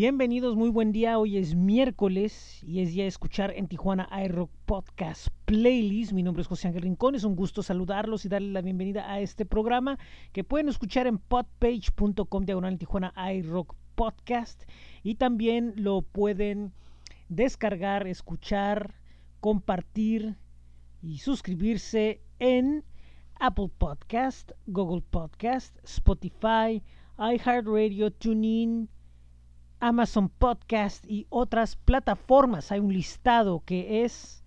Bienvenidos, muy buen día. Hoy es miércoles y es día de escuchar en Tijuana iRock Podcast Playlist. Mi nombre es José Ángel Rincón. Es un gusto saludarlos y darles la bienvenida a este programa que pueden escuchar en podpage.com diagonal Tijuana iRock Podcast y también lo pueden descargar, escuchar, compartir y suscribirse en Apple Podcast, Google Podcast, Spotify, iHeartRadio, TuneIn, Amazon Podcast y otras plataformas. Hay un listado que es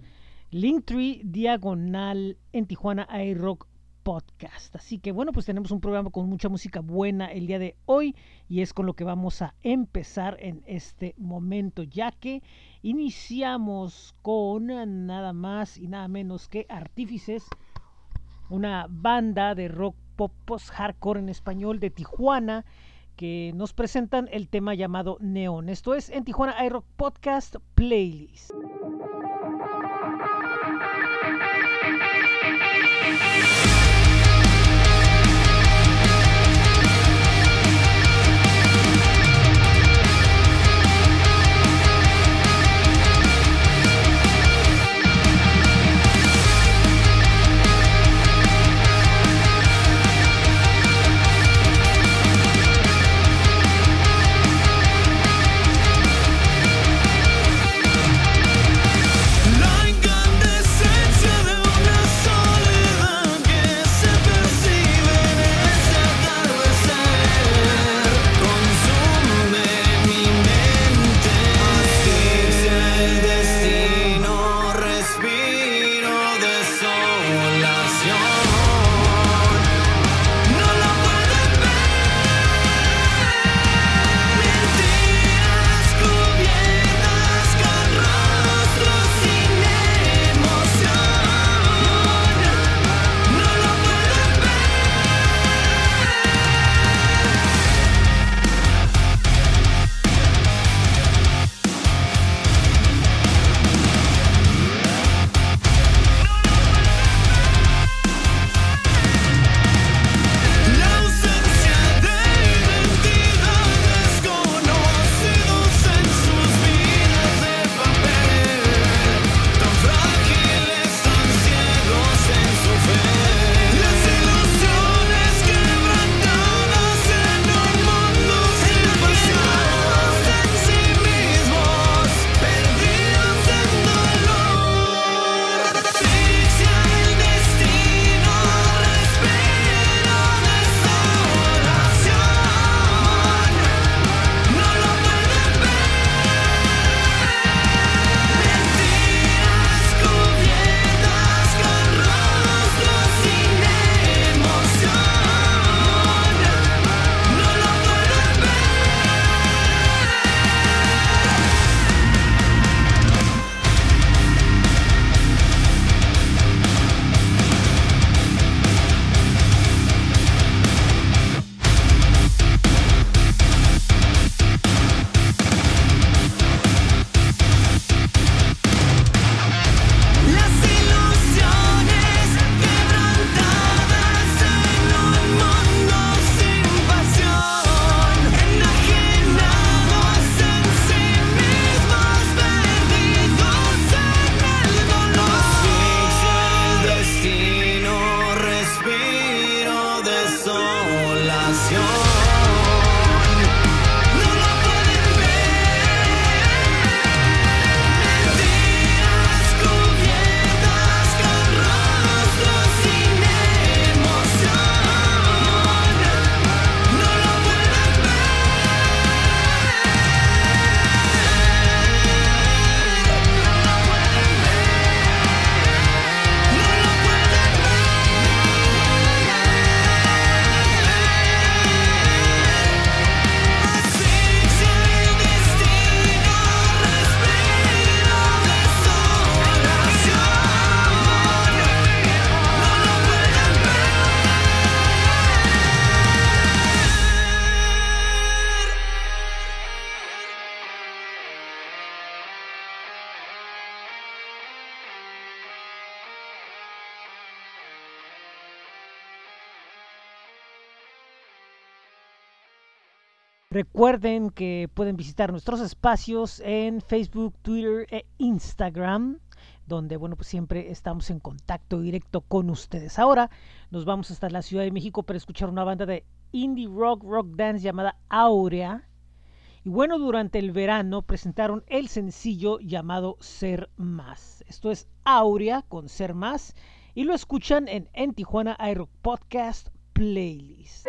Linktree Diagonal en Tijuana iRock Podcast. Así que bueno, pues tenemos un programa con mucha música buena el día de hoy y es con lo que vamos a empezar en este momento, ya que iniciamos con nada más y nada menos que Artífices, una banda de rock pop post hardcore en español de Tijuana que nos presentan el tema llamado Neon. Esto es en Tijuana iRock Podcast Playlist. Recuerden que pueden visitar nuestros espacios en Facebook, Twitter e Instagram, donde bueno, pues siempre estamos en contacto directo con ustedes. Ahora nos vamos hasta la Ciudad de México para escuchar una banda de indie rock, rock dance llamada Aurea. Y bueno, durante el verano presentaron el sencillo llamado Ser Más. Esto es Aurea con Ser Más y lo escuchan en En Tijuana iRock Podcast Playlist.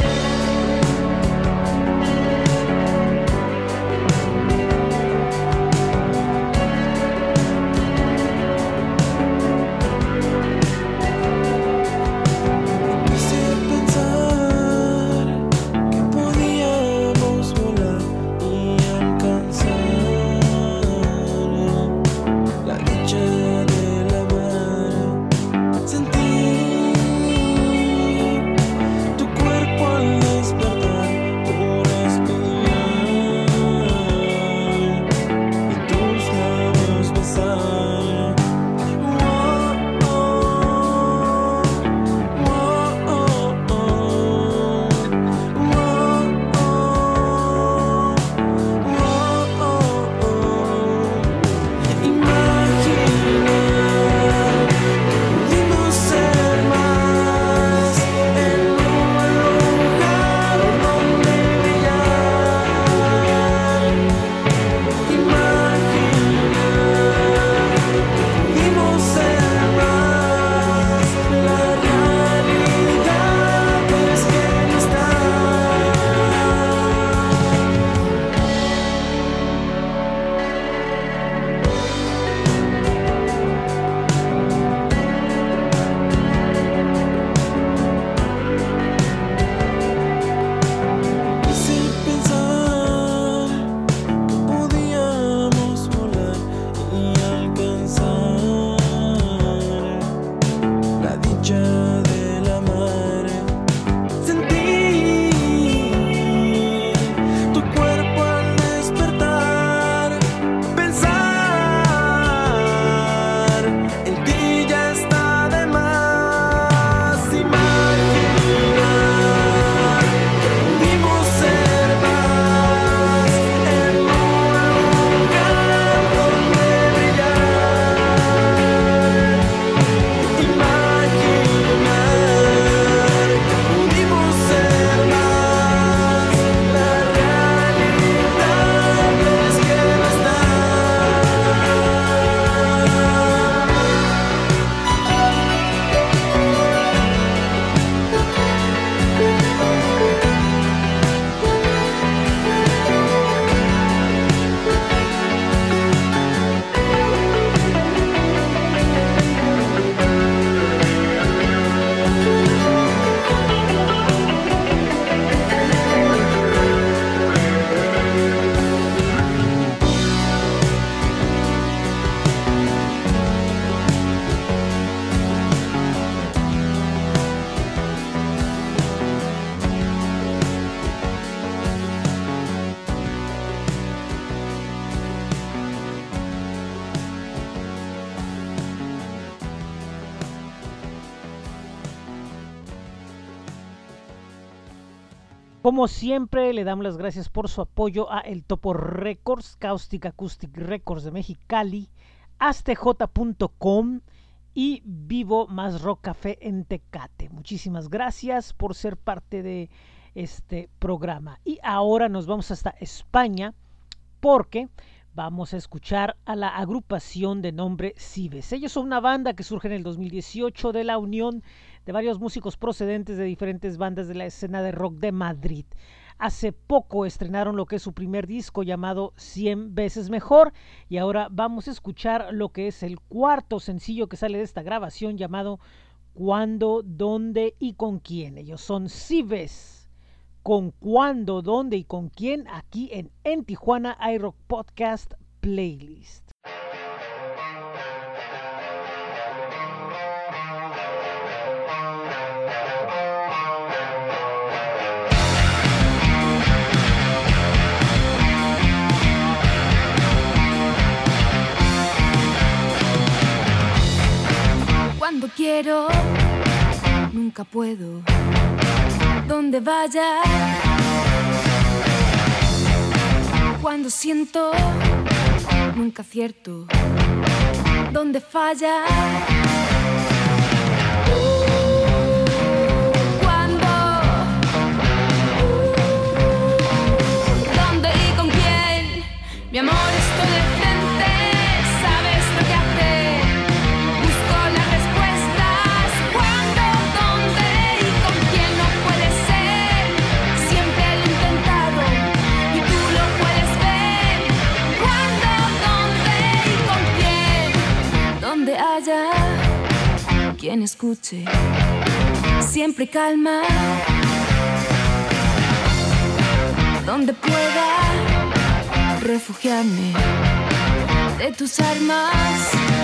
Como siempre, le damos las gracias por su apoyo a El Topo Records, Caustic Acoustic Records de Mexicali, astj.com y Vivo Más Rock Café en Tecate. Muchísimas gracias por ser parte de este programa. Y ahora nos vamos hasta España porque vamos a escuchar a la agrupación de nombre Cibes. Ellos son una banda que surge en el 2018 de la unión de varios músicos procedentes de diferentes bandas de la escena de rock de Madrid. Hace poco estrenaron lo que es su primer disco llamado 100 veces mejor y ahora vamos a escuchar lo que es el cuarto sencillo que sale de esta grabación llamado Cuándo, dónde y con quién. Ellos son Cibes. Con cuándo, dónde y con quién aquí en En Tijuana iRock Podcast Playlist. Cuando quiero, nunca puedo. Donde vaya, Cuando siento, nunca acierto. ¿Dónde falla? Escuche, siempre calma. Donde pueda refugiarme de tus armas.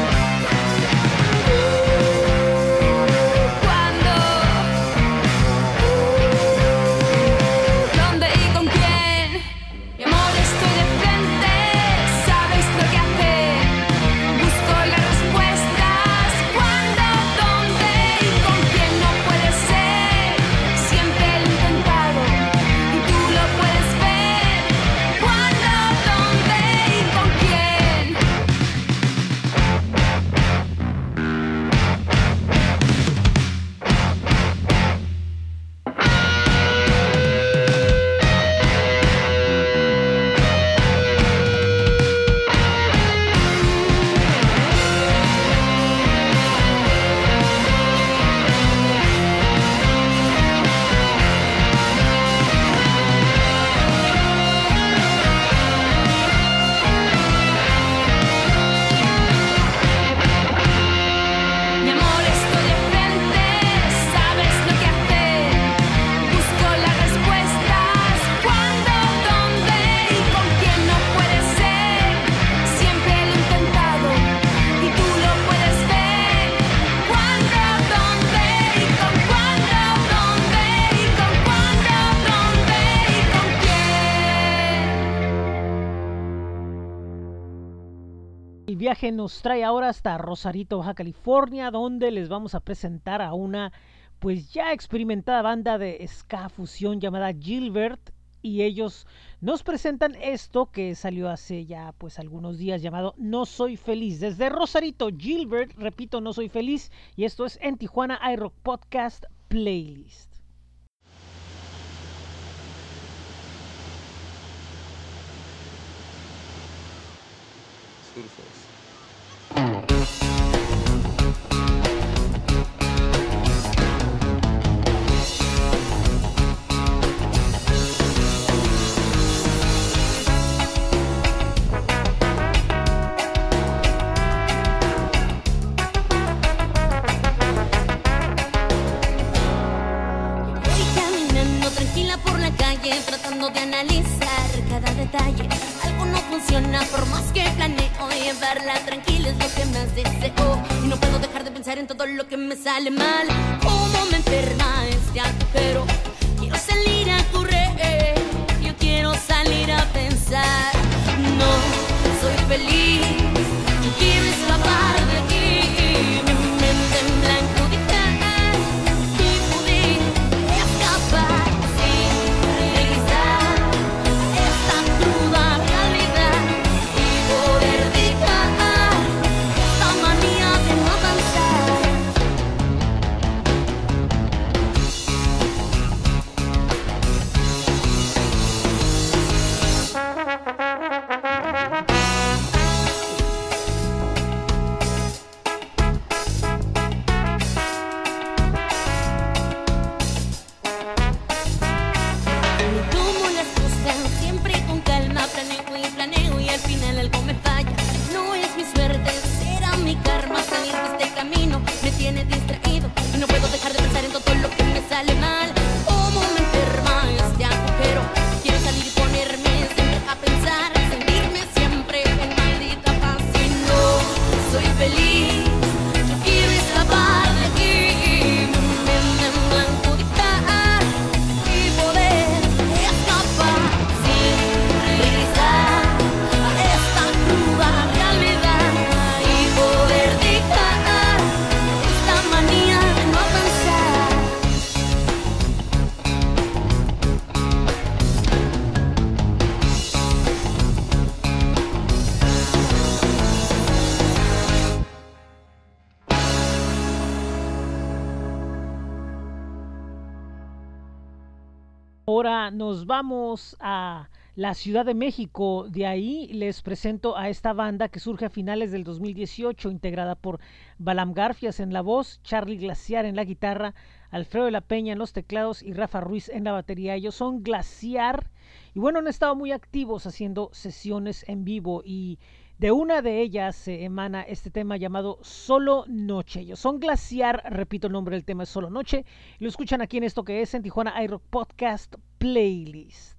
Viaje nos trae ahora hasta Rosarito, Baja California, donde les vamos a presentar a una pues ya experimentada banda de ska fusión llamada Gilbert y ellos nos presentan esto que salió hace ya pues algunos días llamado No soy feliz. Desde Rosarito, Gilbert, repito, No soy feliz y esto es en Tijuana iRock Podcast Playlist. Caminando tranquila por la calle, tratando de analizar cada detalle. Por más que planeo llevarla tranquila, es lo que más deseo. Y no puedo dejar de pensar en todo lo que me sale mal. Cómo me enferma este agujero. Quiero salir a correr, yo quiero salir a pensar. No soy feliz, quiero escapar la Ciudad de México. De ahí les presento a esta banda que surge a finales del 2018, integrada por Balam Garfias en la voz, Charlie Glaciar en la guitarra, Alfredo de la Peña en los teclados y Rafa Ruiz en la batería. Ellos son Glaciar y bueno, han estado muy activos haciendo sesiones en vivo y de una de ellas se emana este tema llamado Solo Noche. Ellos son Glaciar, repito el nombre del tema es Solo Noche, lo escuchan aquí en esto que es en Tijuana iRock Podcast Playlist.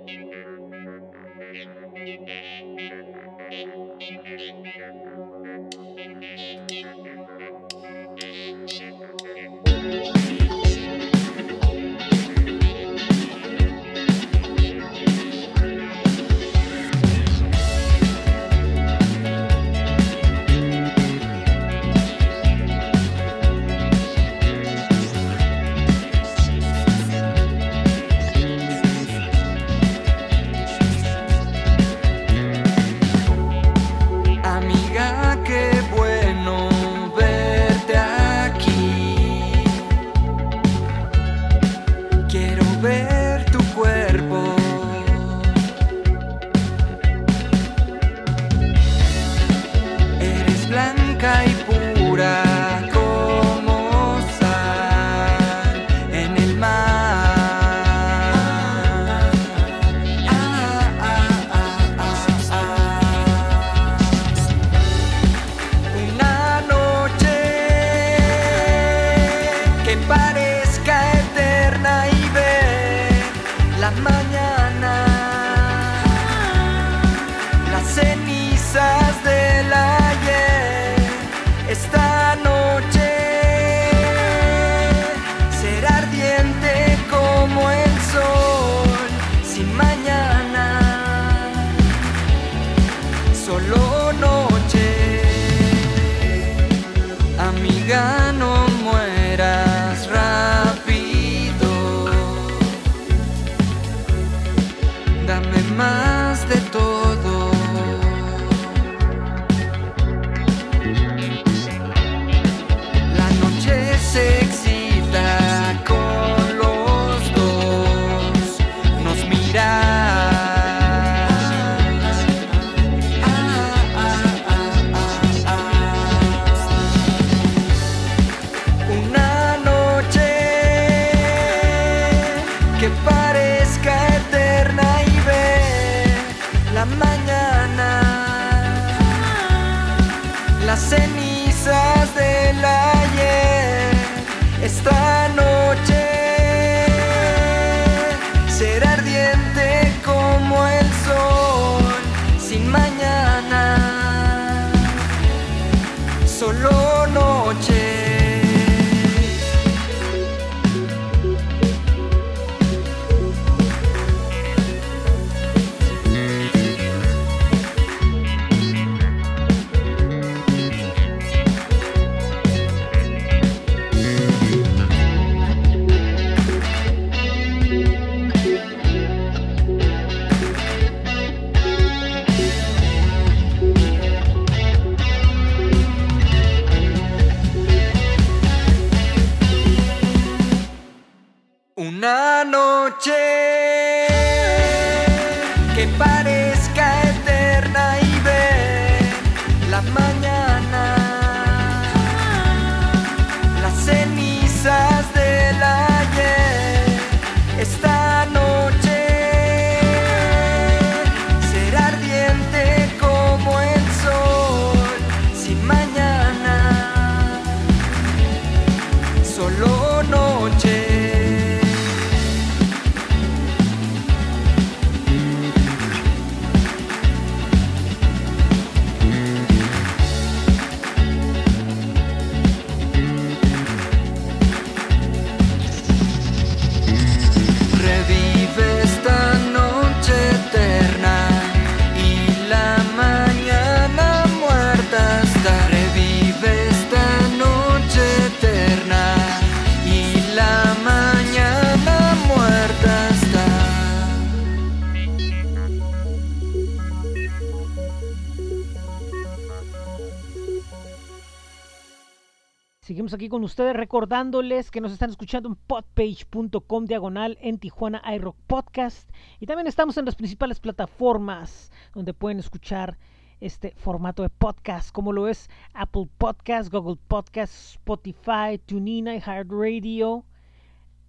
Aquí con ustedes recordándoles que nos están escuchando en podpage.com diagonal en Tijuana iRock Podcast. Y también estamos en las principales plataformas donde pueden escuchar este formato de podcast como lo es Apple Podcast, Google Podcast, Spotify, TuneIn, iHeartRadio,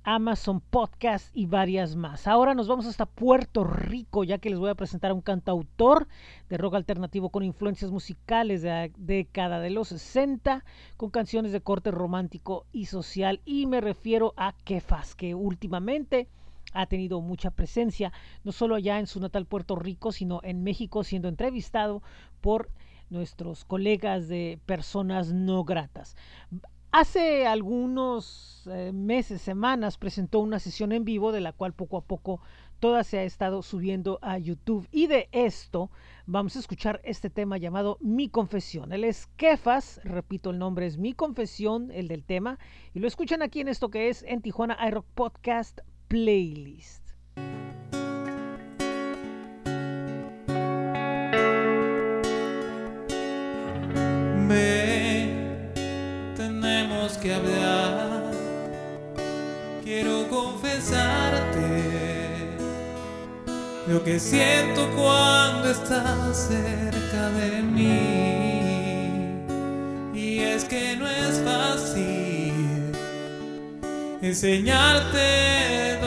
Amazon Podcast y varias más. Ahora nos vamos hasta Puerto Rico, ya que les voy a presentar a un cantautor de rock alternativo con influencias musicales de la década de los 60, con canciones de corte romántico y social. Y me refiero a Kefas, que últimamente ha tenido mucha presencia, no solo allá en su natal Puerto Rico, sino en México, siendo entrevistado por nuestros colegas de personas no gratas. Hace algunos eh, meses, semanas, presentó una sesión en vivo de la cual poco a poco toda se ha estado subiendo a YouTube. Y de esto vamos a escuchar este tema llamado Mi Confesión. Él es Kefas, repito, el nombre es Mi Confesión, el del tema. Y lo escuchan aquí en esto que es en Tijuana iRock Podcast Playlist. Tenemos Quiero confesarte lo que siento cuando estás cerca de mí. Y es que no es fácil enseñarte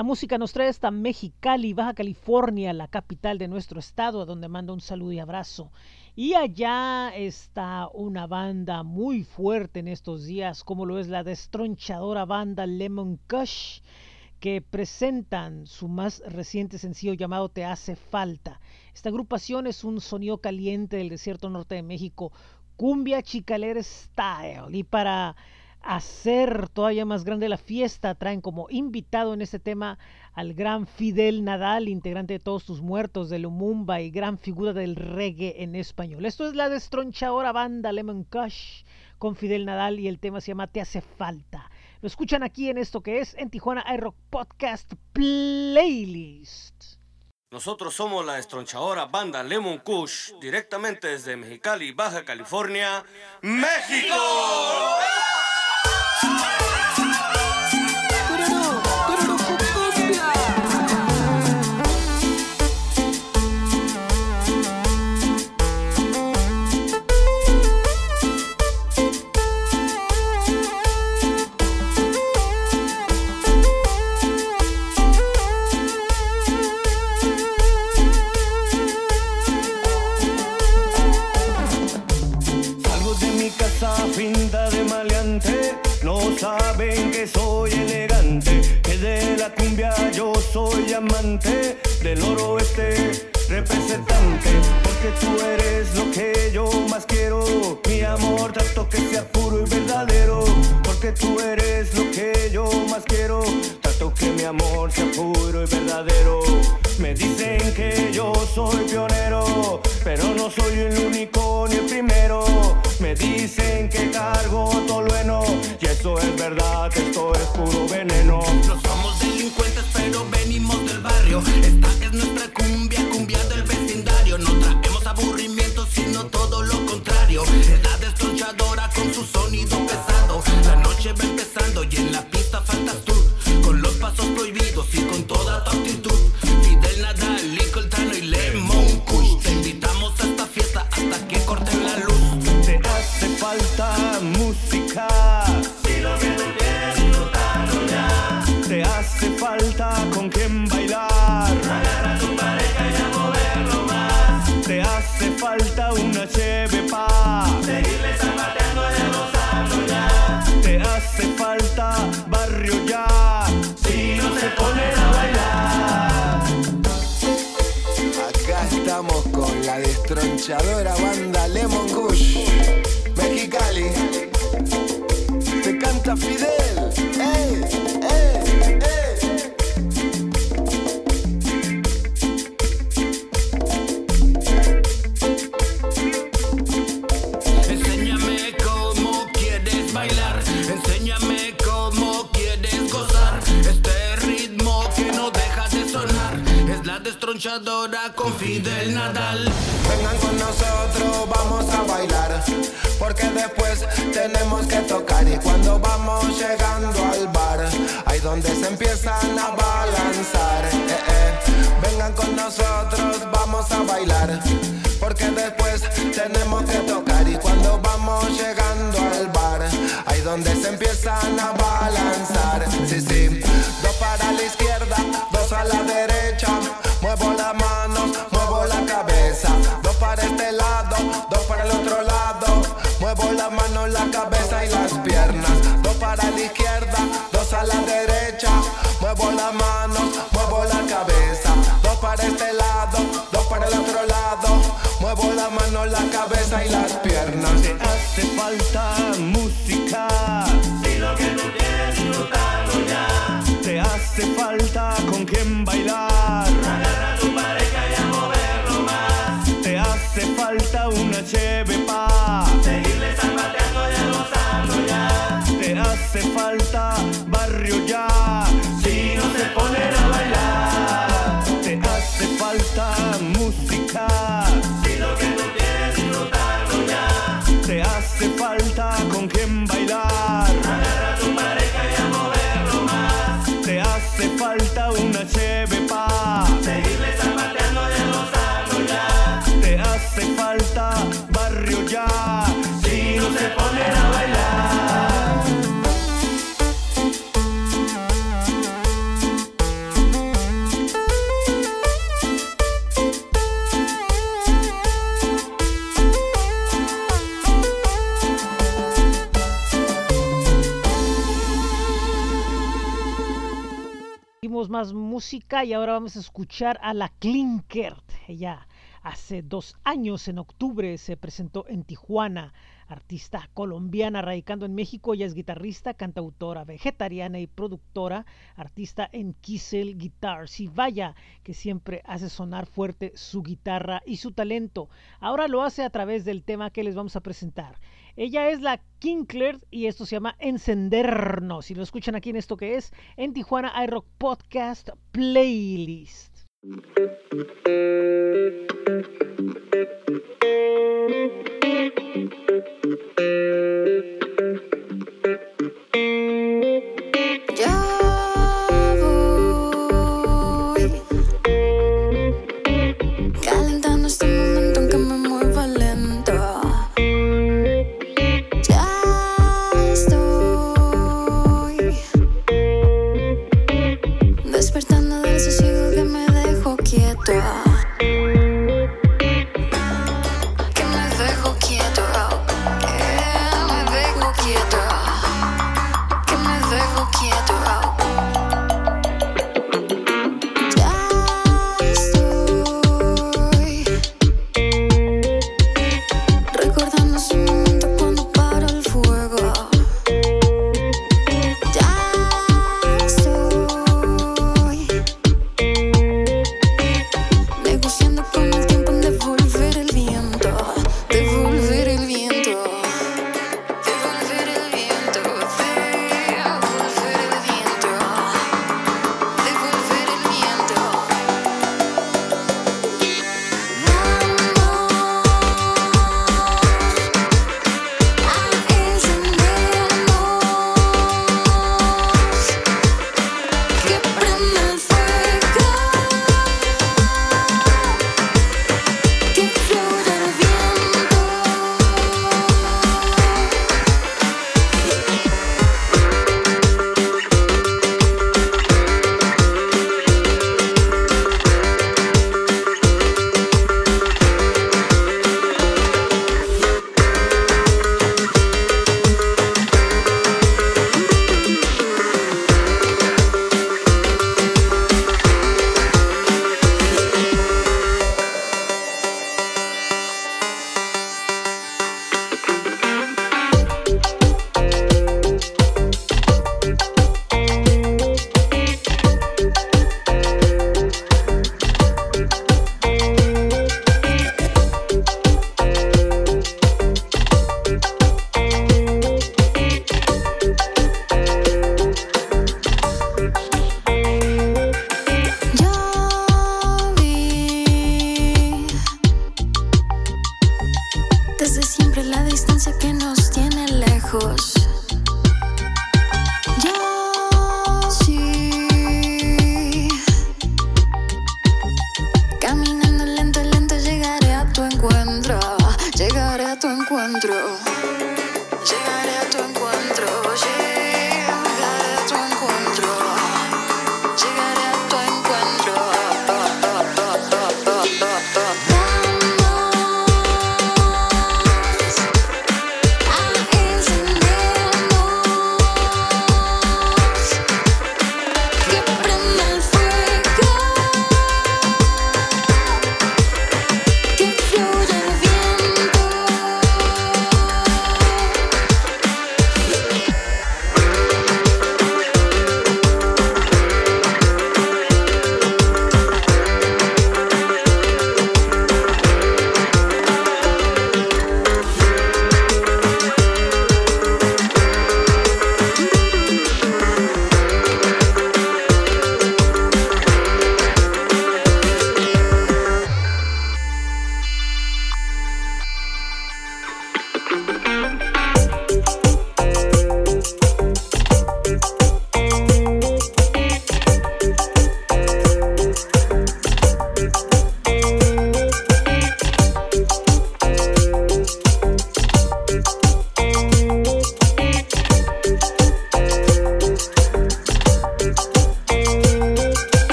la música nos trae hasta Mexicali, Baja California, la capital de nuestro estado, a donde mando un saludo y abrazo. Y allá está una banda muy fuerte en estos días, como lo es la destronchadora banda Lemon Kush, que presentan su más reciente sencillo llamado Te hace falta. Esta agrupación es un sonido caliente del desierto norte de México, cumbia chicalera style. Y para hacer todavía más grande la fiesta. Traen como invitado en este tema al gran Fidel Nadal, integrante de Todos tus Muertos de Lumumba y gran figura del reggae en español. Esto es la destronchadora banda Lemon Kush con Fidel Nadal y el tema se llama Te hace falta. Lo escuchan aquí en esto que es en Tijuana iRock Podcast Playlist. Nosotros somos la destronchadora banda Lemon Kush, directamente desde Mexicali, Baja California, México. luchadora con Fidel Nadal. Vengan con nosotros, vamos a bailar. Porque después tenemos que tocar. Y cuando vamos llegando al bar, ahí donde se empiezan a balanzar. Eh, eh. Vengan con nosotros, vamos a bailar. Porque después tenemos que tocar. Y cuando vamos llegando al bar, ahí donde se empiezan a balanzar. Sí, sí. Dos para la izquierda, dos a la derecha Seguimos más música y ahora vamos a escuchar a la Klinkert. Ella hace dos años, en octubre, se presentó en Tijuana. Artista colombiana radicando en México, ella es guitarrista, cantautora, vegetariana y productora, artista en Kissel Guitars. Y vaya que siempre hace sonar fuerte su guitarra y su talento. Ahora lo hace a través del tema que les vamos a presentar. Ella es la Kinkler y esto se llama Encendernos. Si lo escuchan aquí en esto que es en Tijuana iRock Podcast Playlist.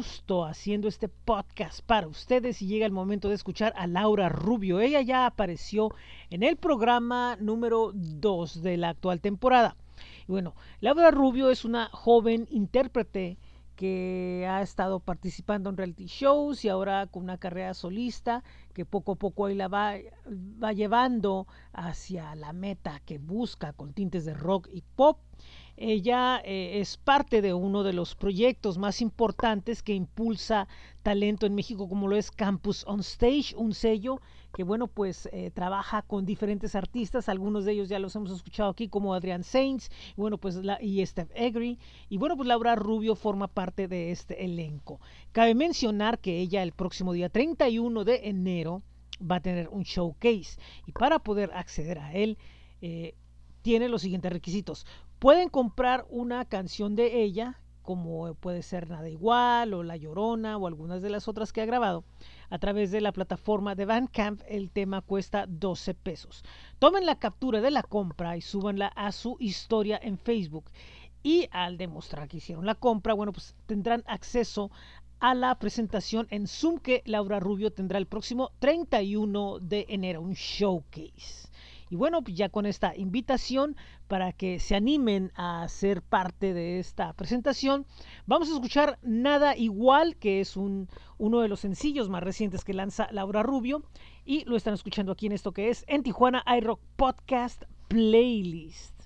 Haciendo este podcast para ustedes y llega el momento de escuchar a Laura Rubio. Ella ya apareció en el programa número 2 de la actual temporada. Y bueno, Laura Rubio es una joven intérprete que ha estado participando en reality shows y ahora con una carrera solista que poco a poco ahí la va llevando hacia la meta que busca con tintes de rock y pop. Ella eh, es parte de uno de los proyectos más importantes que impulsa talento en México, como lo es Campus on Stage, un sello que, bueno, pues eh, trabaja con diferentes artistas. Algunos de ellos ya los hemos escuchado aquí, como Adrián Sainz, y bueno, pues la, y Steph Egri. Y bueno, pues Laura Rubio forma parte de este elenco. Cabe mencionar que ella el próximo día 31 de enero va a tener un showcase. Y para poder acceder a él, eh, tiene los siguientes requisitos. Pueden comprar una canción de ella, como puede ser Nada Igual o La Llorona o algunas de las otras que ha grabado, a través de la plataforma de Bandcamp. El tema cuesta 12 pesos. Tomen la captura de la compra y súbanla a su historia en Facebook. Y al demostrar que hicieron la compra, bueno, pues tendrán acceso a la presentación en Zoom que Laura Rubio tendrá el próximo 31 de enero, un showcase. Y bueno, pues ya con esta invitación para que se animen a ser parte de esta presentación, vamos a escuchar Nada Igual, que es un, uno de los sencillos más recientes que lanza Laura Rubio, y lo están escuchando aquí en esto que es en Tijuana iRock Podcast Playlist.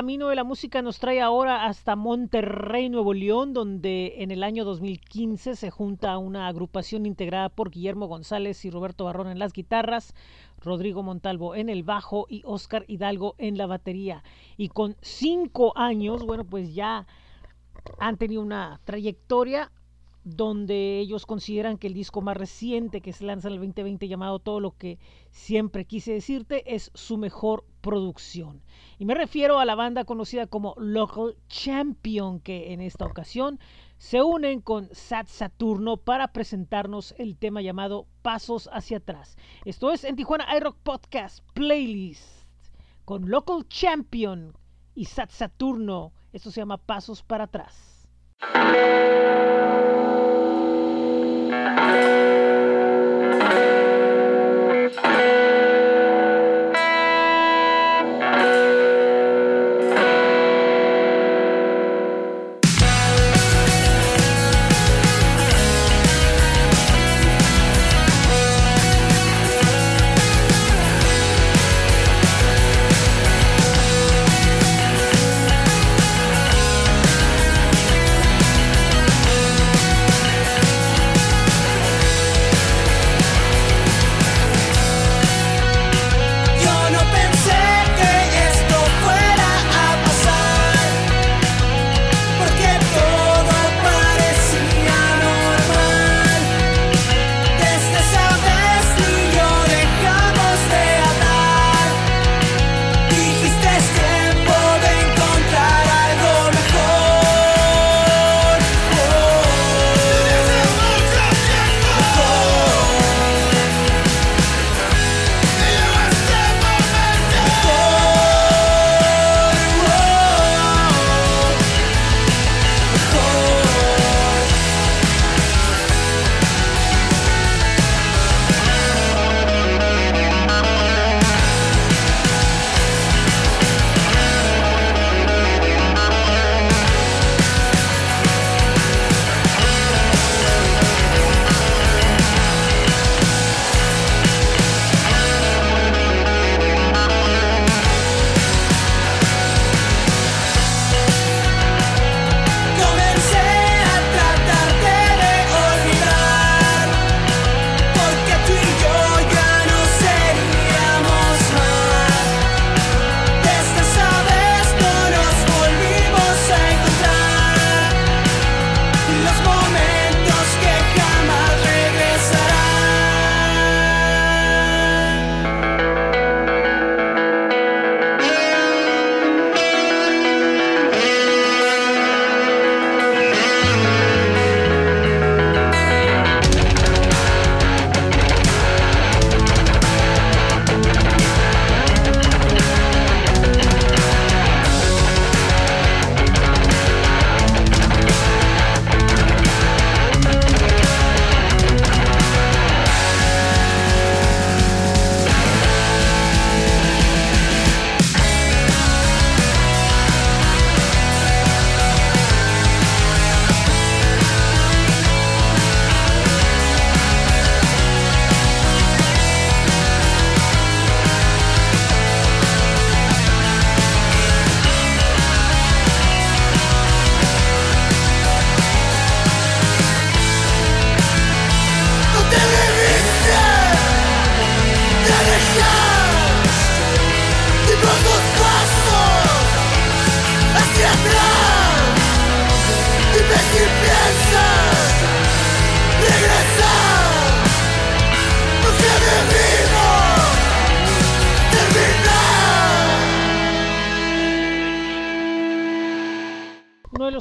Camino de la música nos trae ahora hasta Monterrey, Nuevo León, donde en el año 2015 se junta una agrupación integrada por Guillermo González y Roberto Barrón en las guitarras, Rodrigo Montalvo en el bajo y Oscar Hidalgo en la batería. Y con cinco años, bueno, pues ya han tenido una trayectoria donde ellos consideran que el disco más reciente que se lanza en el 2020 llamado Todo lo que siempre quise decirte es su mejor producción. Y me refiero a la banda conocida como Local Champion que en esta ocasión se unen con Sat Saturno para presentarnos el tema llamado Pasos hacia atrás. Esto es en Tijuana iRock Podcast Playlist con Local Champion y Sat Saturno. Esto se llama Pasos para atrás.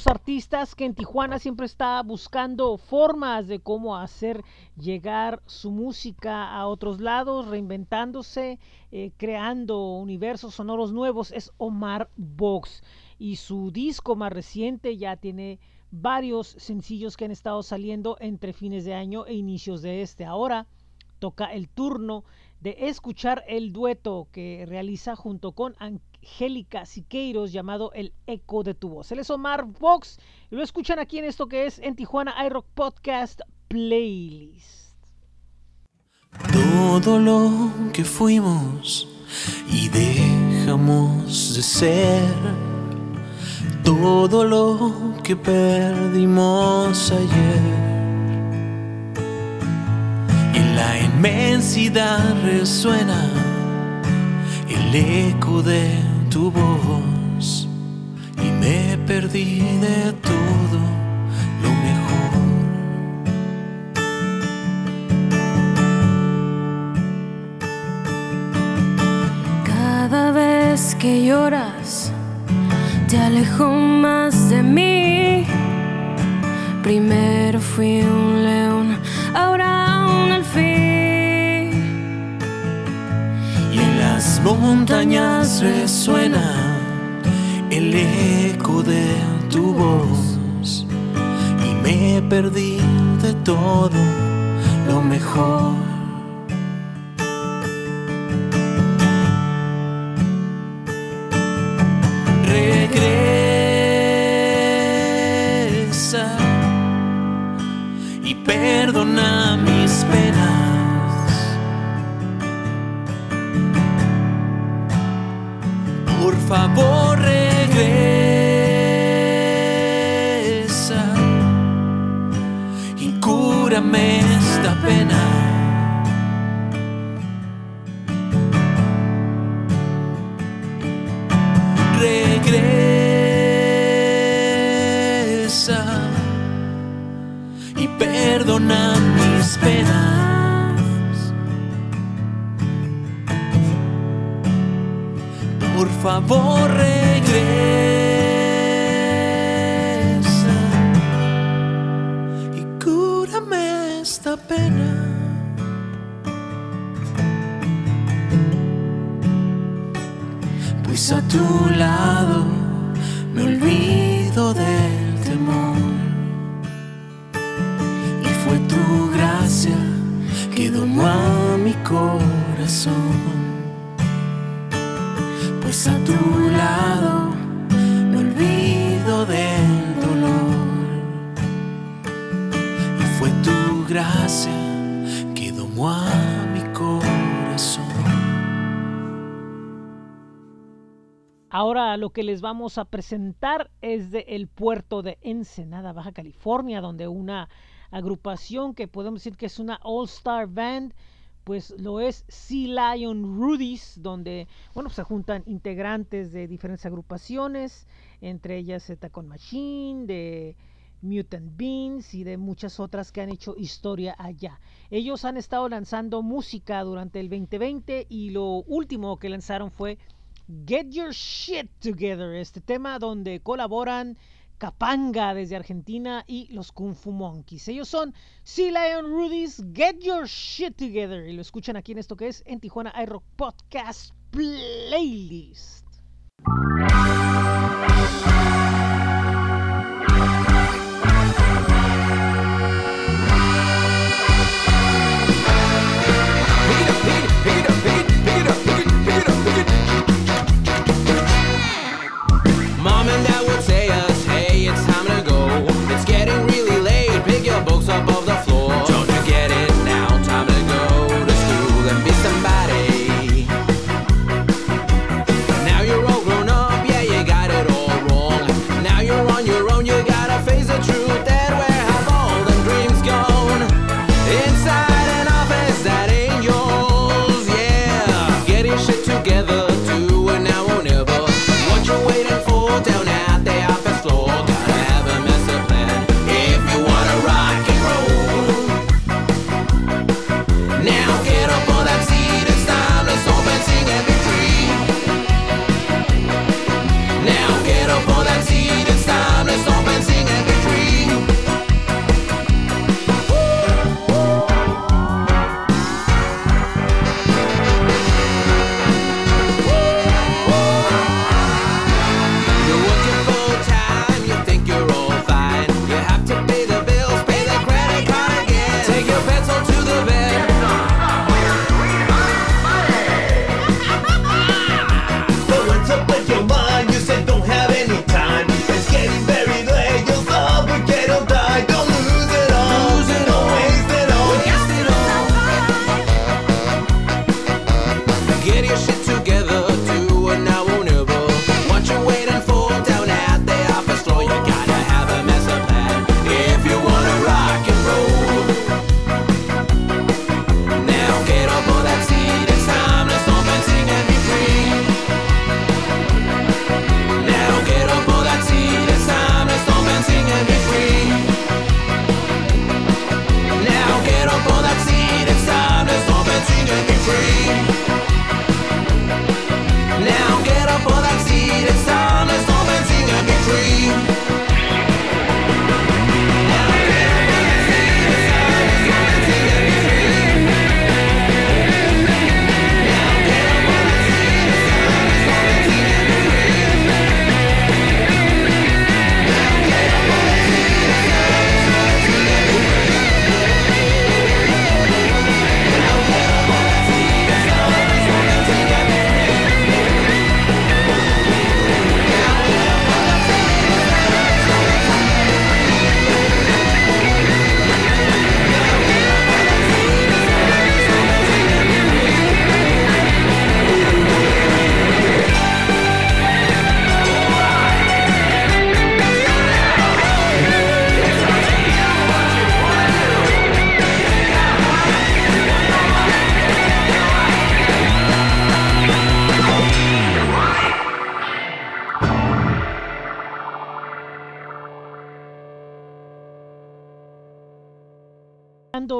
Artistas que en Tijuana siempre está buscando formas de cómo hacer llegar su música a otros lados, reinventándose, eh, creando universos sonoros nuevos, es Omar Vox. Y su disco más reciente ya tiene varios sencillos que han estado saliendo entre fines de año e inicios de este. Ahora toca el turno de escuchar el dueto que realiza junto con Angélica Siqueiros llamado El Eco de tu Voz. Él es Omar Vox y lo escuchan aquí en esto que es en Tijuana iRock Podcast Playlist. todo lo que fuimos y deja acabamos de ser todo lo que perdimos ayer. En la inmensidad resuena el eco de tu voz y me perdí de todo lo mejor. Cada vez que lloras, te alejo más de mí. Primero fui un león, ahora montañas resuena el eco de tu voz y me perdí de todo lo mejor. Regresa y perdona Por Favor regresa y cúrame esta pena. Pues a tu lado me olvido del temor. Y fue tu gracia que domó a mi corazón a tu lado me olvido del dolor. Y fue tu gracia que domó a mi corazón. Ahora lo que les vamos a presentar es de el puerto de Ensenada, Baja California, donde una agrupación que podemos decir que es una all-star band, pues lo es Sea Lion Rudies, donde bueno, se juntan integrantes de diferentes agrupaciones, entre ellas Con Machine, de Mutant Beans y de muchas otras que han hecho historia allá. Ellos han estado lanzando música durante el 2020 y lo último que lanzaron fue Get Your Shit Together, este tema donde colaboran Capanga desde Argentina y los Kung Fu Monkeys. Ellos son Sea Lion Rudies, Get Your Shit Together y lo escuchan aquí en esto que es en Tijuana iRock Podcast Playlist.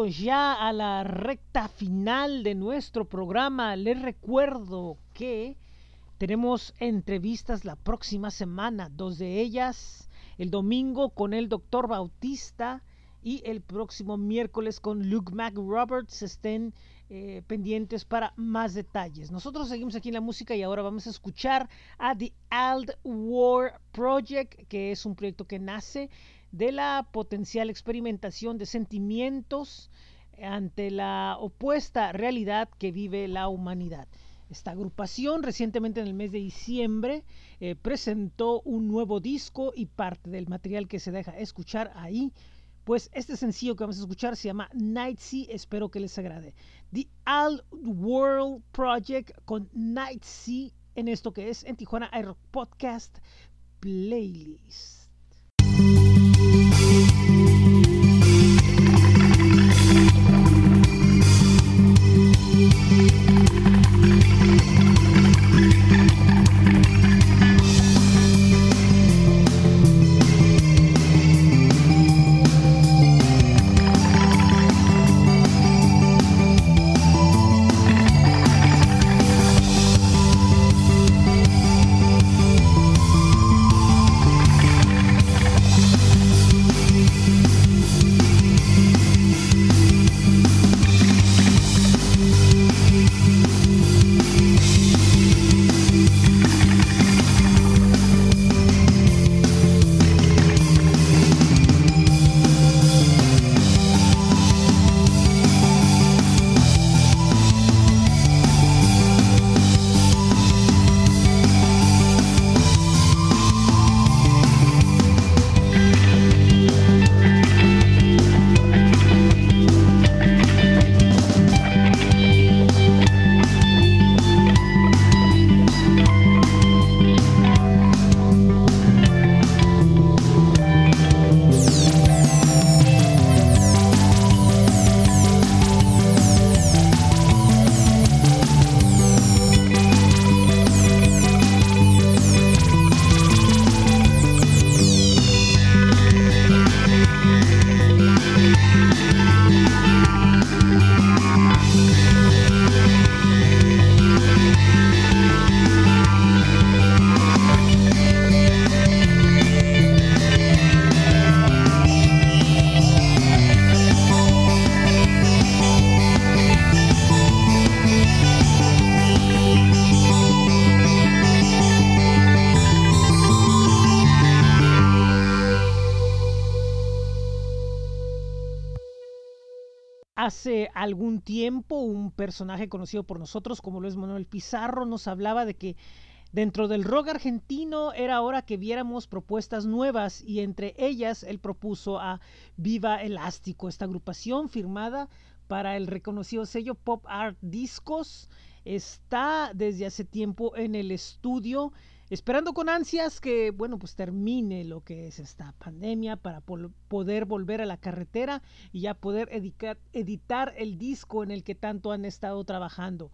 Ya a la recta final de nuestro programa. Les recuerdo que tenemos entrevistas la próxima semana, dos de ellas el domingo con el doctor Bautista y el próximo miércoles con Luke McRoberts. Estén eh, pendientes para más detalles. Nosotros seguimos aquí en la música y ahora vamos a escuchar a The Alt War Project, que es un proyecto que nace de la potencial experimentación de sentimientos ante la opuesta realidad que vive la humanidad. Esta agrupación recientemente en el mes de diciembre eh, presentó un nuevo disco y parte del material que se deja escuchar ahí, pues este sencillo que vamos a escuchar se llama Night Sea, espero que les agrade. The All World Project con Night Sea en esto que es en Tijuana iRock Podcast Playlist. Thank you. Algún tiempo un personaje conocido por nosotros como lo es Manuel Pizarro nos hablaba de que dentro del rock argentino era hora que viéramos propuestas nuevas y entre ellas él propuso a Viva Elástico, esta agrupación firmada para el reconocido sello Pop Art Discos. Está desde hace tiempo en el estudio esperando con ansias que, bueno, pues termine lo que es esta pandemia para poder volver a la carretera y ya poder editar, el disco en el que tanto han estado trabajando.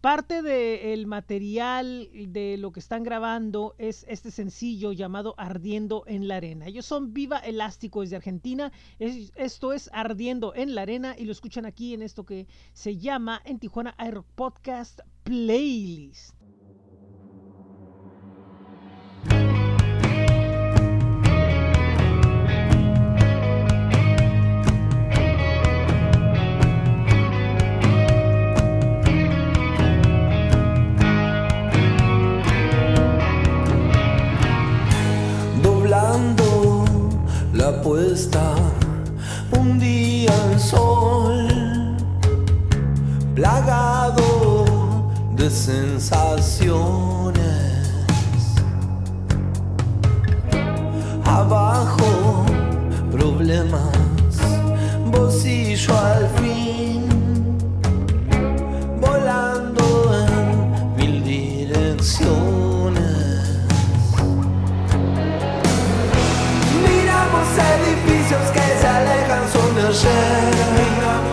Parte del material de lo que están grabando es este sencillo llamado Ardiendo en la Arena. Ellos son Viva Elástico desde Argentina. Es- esto es Ardiendo en la Arena y lo escuchan aquí en esto que se llama en Tijuana Air Podcast Playlist. Doblando la puesta, un día el sol, plagado de sensaciones. Abajo, problemas, bolsillo al fin, volando en mil direcciones. Miramos edificios que se alejan son de ayer.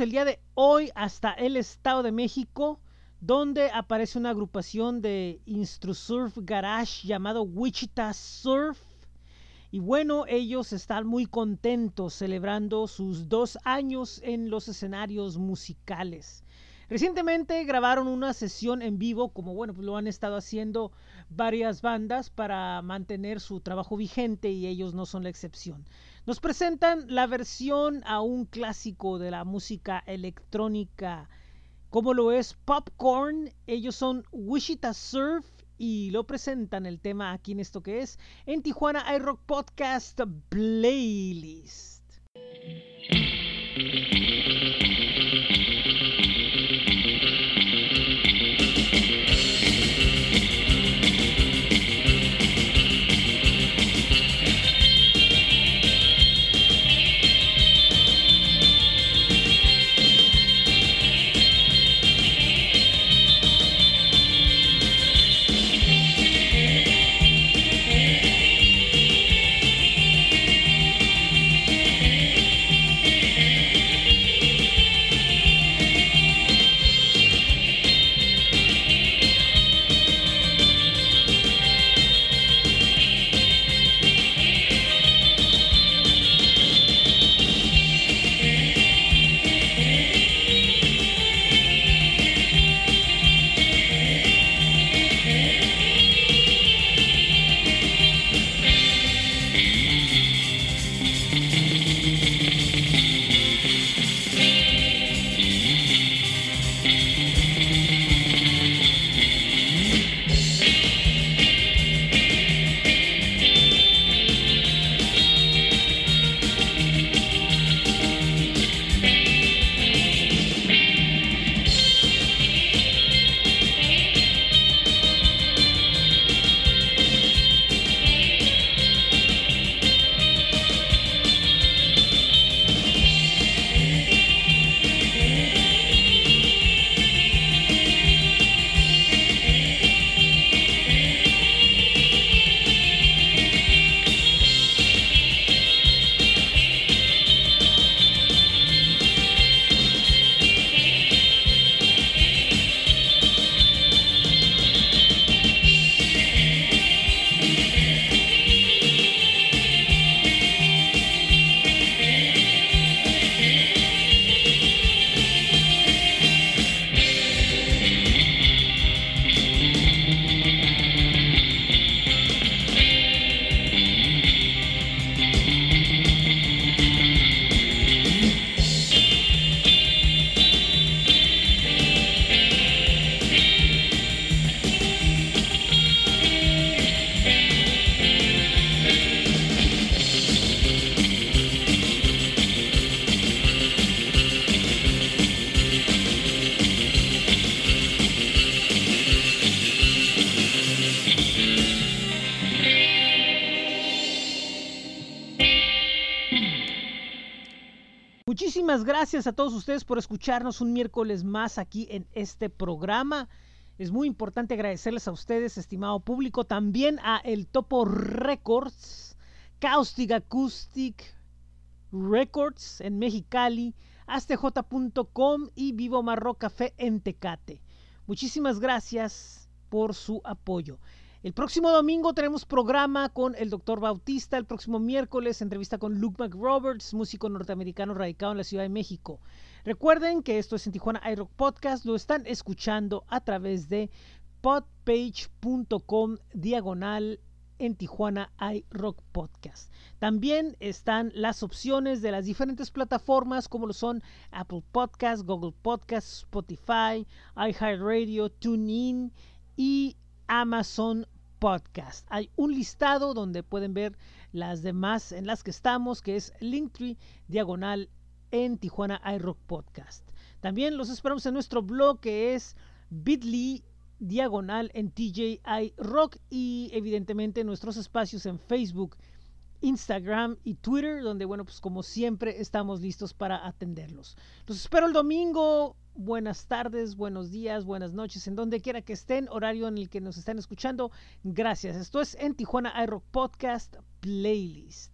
El día de hoy hasta el Estado de México, donde aparece una agrupación de Instrusurf Garage llamado Wichita Surf. Y bueno, ellos están muy contentos celebrando sus dos años en los escenarios musicales. Recientemente grabaron una sesión en vivo, como bueno, pues lo han estado haciendo varias bandas para mantener su trabajo vigente y ellos no son la excepción. Nos presentan la versión a un clásico de la música electrónica, como lo es Popcorn. Ellos son Wichita Surf y lo presentan el tema aquí en esto que es en Tijuana iRock Podcast Playlist. Gracias a todos ustedes por escucharnos un miércoles más aquí en este programa. Es muy importante agradecerles a ustedes, estimado público, también a El Topo Records, Caustic Acoustic Records en Mexicali, astj.com y Vivo Marro Café en Tecate. Muchísimas gracias por su apoyo. El próximo domingo tenemos programa con el doctor Bautista. El próximo miércoles entrevista con Luke McRoberts, músico norteamericano radicado en la Ciudad de México. Recuerden que esto es en Tijuana iRock Podcast. Lo están escuchando a través de podpage.com diagonal en Tijuana iRock Podcast. También están las opciones de las diferentes plataformas como lo son Apple Podcast, Google Podcast, Spotify, iHeartRadio, TuneIn y Amazon Podcast. Hay un listado donde pueden ver las demás en las que estamos, que es Linktree diagonal en Tijuana iRock Podcast. También los esperamos en nuestro blog que es bit.ly diagonal en TJI Rock y evidentemente nuestros espacios en Facebook, Instagram y Twitter, donde bueno, pues como siempre estamos listos para atenderlos. Los espero el domingo. Buenas tardes, buenos días, buenas noches, en donde quiera que estén, horario en el que nos están escuchando. Gracias. Esto es en Tijuana iRock Podcast Playlist.